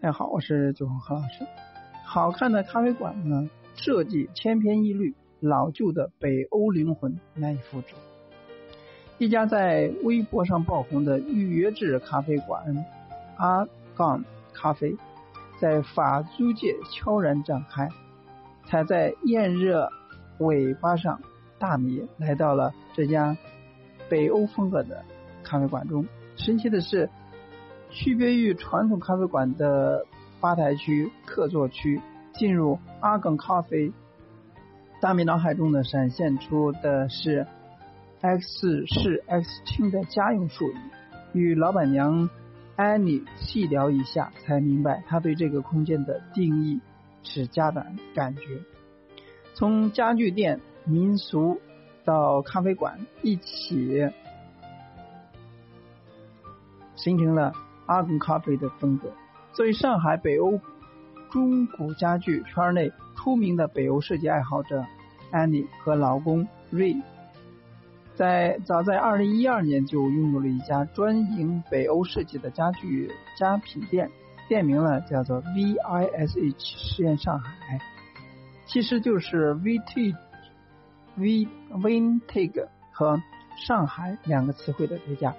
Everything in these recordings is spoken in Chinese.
大家好，我是九红何老师。好看的咖啡馆呢，设计千篇一律，老旧的北欧灵魂难以复制。一家在微博上爆红的预约制咖啡馆阿杠咖啡，在法租界悄然展开。踩在炎热尾巴上，大米来到了这家北欧风格的咖啡馆中。神奇的是。区别于传统咖啡馆的吧台区、客座区，进入阿耿咖啡，大米脑海中呢闪现出的是 X 是 X 厅的家用术语。与老板娘安妮细聊一下，才明白她对这个空间的定义是家的感觉。从家具店、民俗到咖啡馆，一起形成了。阿根咖啡的风格。作为上海北欧中古家具圈内出名的北欧设计爱好者，安妮和老公瑞，在早在二零一二年就拥有了一家专营北欧设计的家具家品店，店名呢叫做 V I S H 实验上海，其实就是 VT V Vintage 和上海两个词汇的叠加。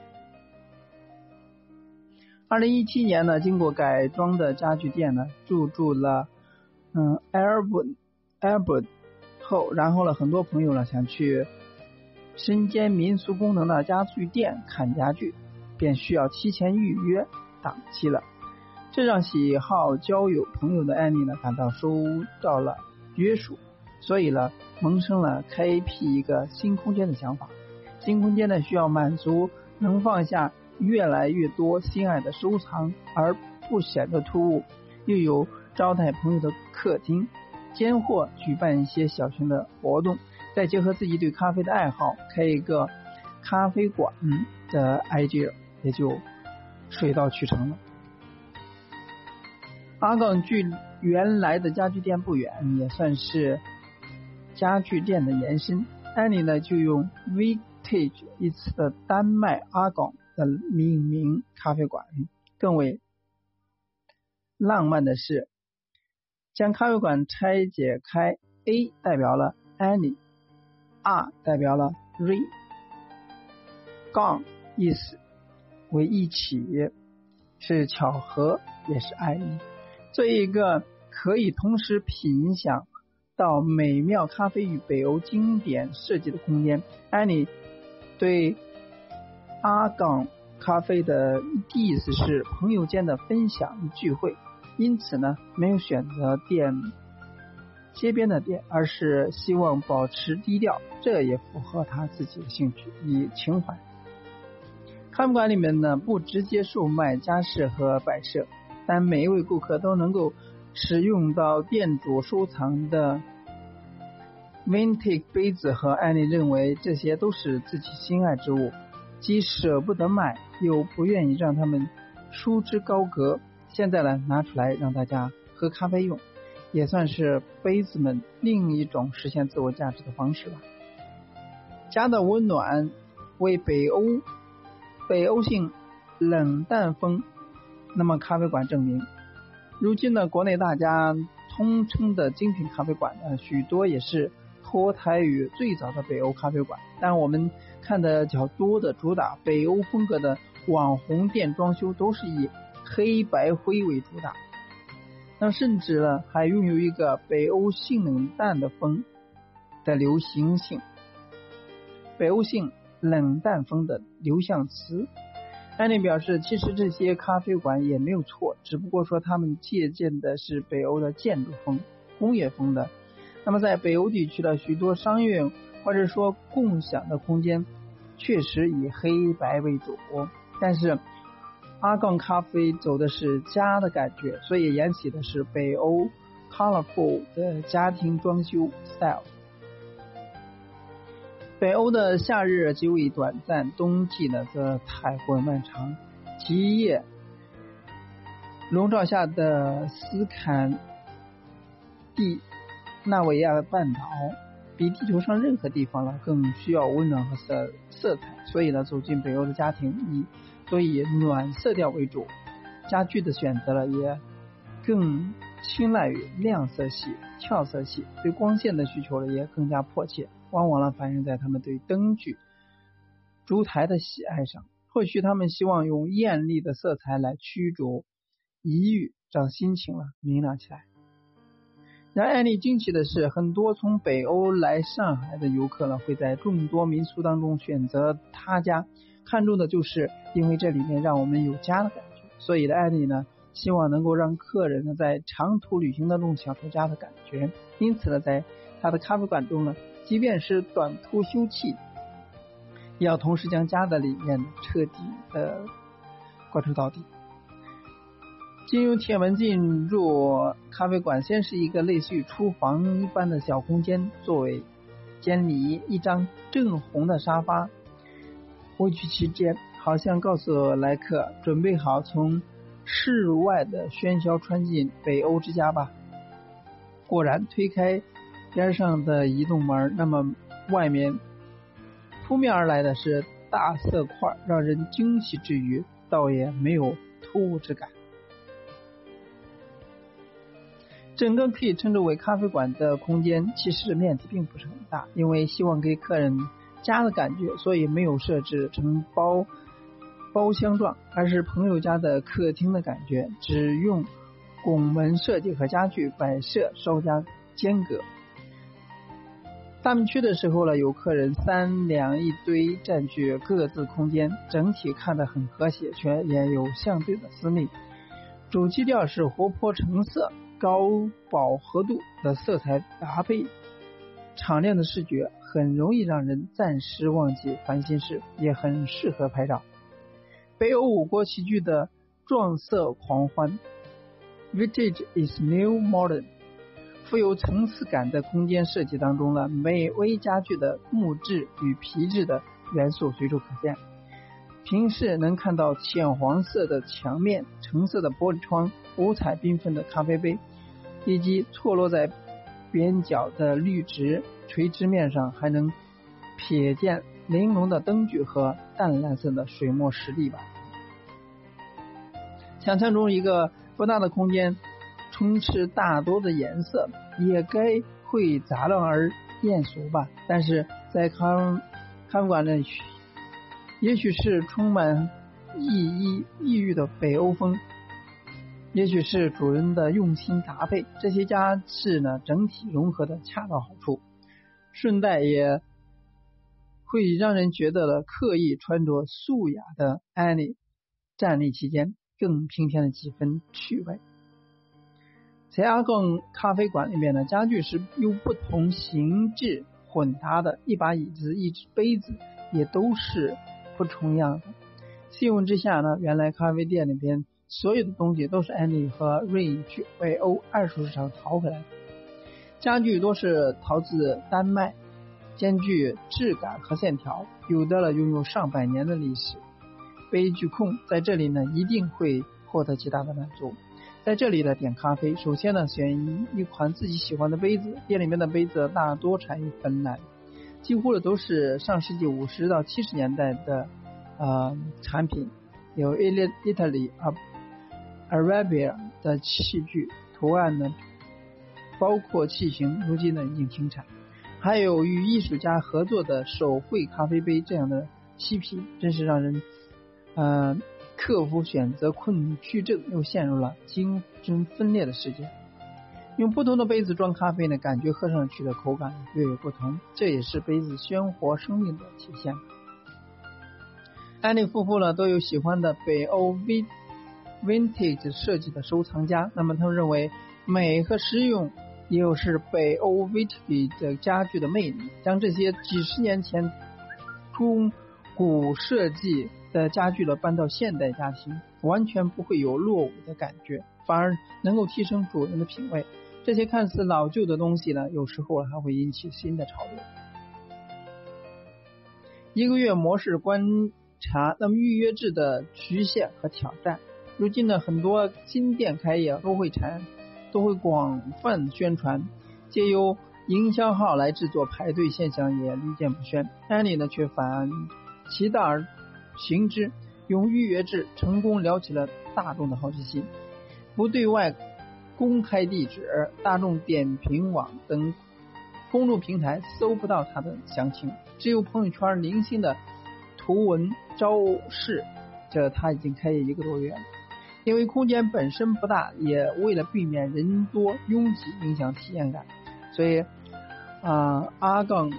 二零一七年呢，经过改装的家具店呢，入驻了嗯 Airbnb Airbnb 后，然后呢，很多朋友呢想去身兼民俗功能的家具店看家具，便需要提前预约档期了。这让喜好交友朋友的艾米呢感到受到了约束，所以呢，萌生了开辟一个新空间的想法。新空间呢需要满足能放下。越来越多心爱的收藏，而不显得突兀，又有招待朋友的客厅，兼或举办一些小型的活动，再结合自己对咖啡的爱好，开一个咖啡馆的 idea 也就水到渠成了。阿岗距原来的家具店不远，也算是家具店的延伸。安妮呢就用 vintage 一词的丹麦阿港。的命名咖啡馆，更为浪漫的是，将咖啡馆拆解开，A 代表了 Annie，R 代表了 Ray，杠意思为一起，是巧合，也是爱意。这一个可以同时品享到美妙咖啡与北欧经典设计的空间安妮对。阿港咖啡的意思是朋友间的分享与聚会，因此呢，没有选择店街边的店，而是希望保持低调，这也符合他自己的兴趣与情怀。咖啡馆里面呢，不直接售卖家饰和摆设，但每一位顾客都能够使用到店主收藏的 vintage 杯子和艾丽认为这些都是自己心爱之物。既舍不得卖，又不愿意让他们束之高阁。现在呢，拿出来让大家喝咖啡用，也算是杯子们另一种实现自我价值的方式吧。家的温暖为北欧北欧性冷淡风，那么咖啡馆证明。如今呢，国内大家通称的精品咖啡馆呢，许多也是脱胎于最早的北欧咖啡馆，但我们。看的较多的主打北欧风格的网红店装修都是以黑白灰为主打，那甚至呢还拥有一个北欧性冷淡的风的流行性，北欧性冷淡风的流向词。安妮表示，其实这些咖啡馆也没有错，只不过说他们借鉴的是北欧的建筑风、工业风的。那么在北欧地区的许多商业或者说共享的空间。确实以黑白为主，但是阿杠咖啡走的是家的感觉，所以沿起的是北欧 colorful 的家庭装修 style。北欧的夏日极为短暂，冬季呢则太过漫长。极夜笼罩下的斯堪的纳维亚半岛比地球上任何地方呢更需要温暖和色色彩，所以呢，走进北欧的家庭以多以暖色调为主，家具的选择呢也更青睐于亮色系、俏色系，对光线的需求呢也更加迫切，往往呢反映在他们对灯具、烛台的喜爱上。或许他们希望用艳丽的色彩来驱逐疑郁，让心情呢明亮起来。让艾丽惊奇的是，很多从北欧来上海的游客呢，会在众多民宿当中选择他家，看中的就是因为这里面让我们有家的感觉。所以的艾丽呢，希望能够让客人呢在长途旅行当中享受家的感觉。因此呢，在他的咖啡馆中呢，即便是短途休憩，也要同时将家的理念彻底的贯彻到底。进入铁门进入咖啡馆，先是一个类似于厨房一般的小空间，作为间里一张正红的沙发位居其间，好像告诉来客准备好从室外的喧嚣穿进北欧之家吧。果然，推开边上的移动门，那么外面扑面而来的是大色块，让人惊喜之余，倒也没有突兀之感。整个可以称之为咖啡馆的空间，其实面积并不是很大，因为希望给客人家的感觉，所以没有设置成包包厢状，而是朋友家的客厅的感觉，只用拱门设计和家具摆设稍加间隔。他们去的时候呢，有客人三两一堆占据各自空间，整体看得很和谐，却也有相对的私密。主基调是活泼橙色。高饱和度的色彩搭配，敞亮的视觉很容易让人暂时忘记烦心事，也很适合拍照。北欧五国齐聚的撞色狂欢，Vintage is new modern，富有层次感的空间设计当中呢，美威家具的木质与皮质的元素随处可见。平视能看到浅黄色的墙面、橙色的玻璃窗。五彩缤纷的咖啡杯，以及错落在边角的绿植垂直面上，还能瞥见玲珑的灯具和淡蓝色的水墨石地板。想象中一个不大的空间，充斥大多的颜色，也该会杂乱而艳俗吧？但是在咖咖啡馆里，也许是充满意意异域的北欧风。也许是主人的用心搭配，这些家饰呢整体融合的恰到好处，顺带也会让人觉得刻意穿着素雅的安妮站立期间更平添了几分趣味。在阿贡咖啡馆里面呢，家具是用不同形制混搭的，一把椅子、一只杯子也都是不重样的。细问之下呢，原来咖啡店里边。所有的东西都是安妮和瑞去北欧二手市场淘回来的，家具多是陶自丹麦，兼具质感和线条，有的了拥有上百年的历史。杯具控在这里呢一定会获得极大的满足。在这里呢点咖啡，首先呢选一款自己喜欢的杯子，店里面的杯子大多产于芬兰，几乎的都是上世纪五十到七十年代的呃产品，有 Italy 啊。Arabia 的器具图案呢，包括器型，如今呢已经停产。还有与艺术家合作的手绘咖啡杯这样的漆皮，真是让人呃克服选择困区症，又陷入了精神分裂的世界。用不同的杯子装咖啡呢，感觉喝上去的口感略有不同，这也是杯子鲜活生命的体现。安利夫妇呢都有喜欢的北欧 V。Vintage 设计的收藏家，那么他们认为美和实用也有是北欧 Vintage 的家具的魅力。将这些几十年前中古设计的家具了搬到现代家庭，完全不会有落伍的感觉，反而能够提升主人的品味。这些看似老旧的东西呢，有时候还会引起新的潮流。一个月模式观察，那么预约制的局限和挑战。如今呢，很多新店开业都会产，都会广泛宣传，借由营销号来制作排队现象也屡见不鲜。安利呢却反其道而行之，用预约制成功撩起了大众的好奇心。不对外公开地址，大众点评网等公众平台搜不到他的详情，只有朋友圈零星的图文招式。这他已经开业一个多月了。因为空间本身不大，也为了避免人多拥挤影响体验感，所以啊阿杠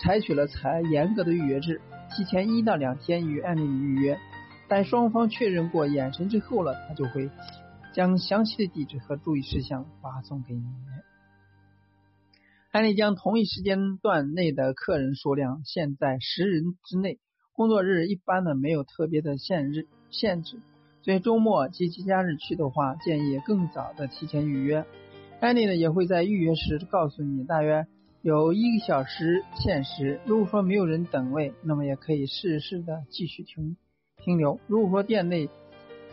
采取了采严格的预约制，提前一到两天与案例预约，待双方确认过眼神之后了，他就会将详细的地址和注意事项发送给你。艾丽将同一时间段内的客人数量限在十人之内，工作日一般呢没有特别的限日限制。所以周末及节假日去的话，建议更早的提前预约。安利呢也会在预约时告诉你，大约有一个小时限时。如果说没有人等位，那么也可以试试的继续停停留。如果说店内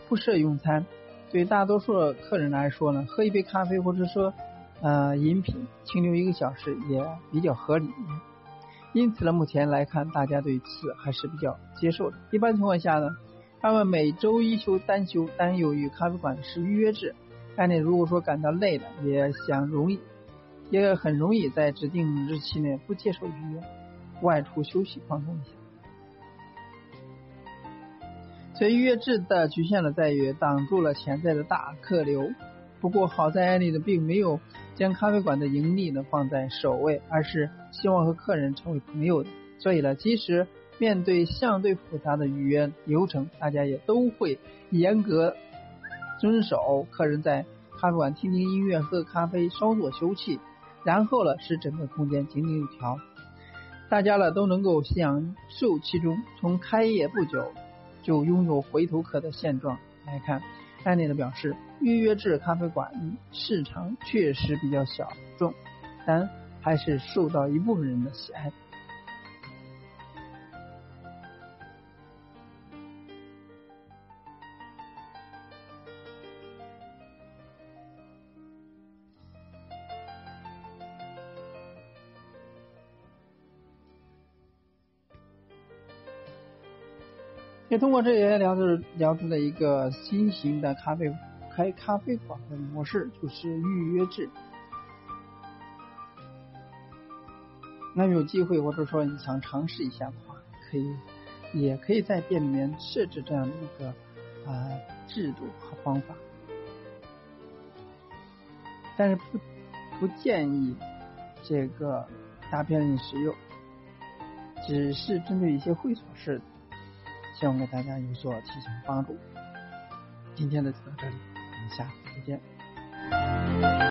不设用餐，对大多数客人来说呢，喝一杯咖啡或者说呃饮品，停留一个小时也比较合理。因此呢，目前来看，大家对此还是比较接受的。一般情况下呢。他们每周一休单休，但由于咖啡馆是预约制，那你如果说感到累了，也想容易，也很容易在指定日期内不接受预约，外出休息放松一下。所以预约制的局限呢，在于挡住了潜在的大客流。不过好在艾利的并没有将咖啡馆的盈利呢放在首位，而是希望和客人成为朋友。所以呢，即使面对相对复杂的预约流程，大家也都会严格遵守。客人在咖啡馆听听音乐、喝咖啡、稍作休憩，然后呢，使整个空间井井有条，大家呢都能够享受其中。从开业不久就拥有回头客的现状来看，安利的表示，预约制咖啡馆市场确实比较小众，但还是受到一部分人的喜爱。也通过这些聊出聊出了一个新型的咖啡开咖啡馆的模式，就是预约制。那有机会或者说你想尝试一下的话，可以也可以在店里面设置这样的一个啊制度和方法，但是不不建议这个大批量使用，只是针对一些会所式。希望给大家有所提醒帮助。今天的就到这里，我们下次再见。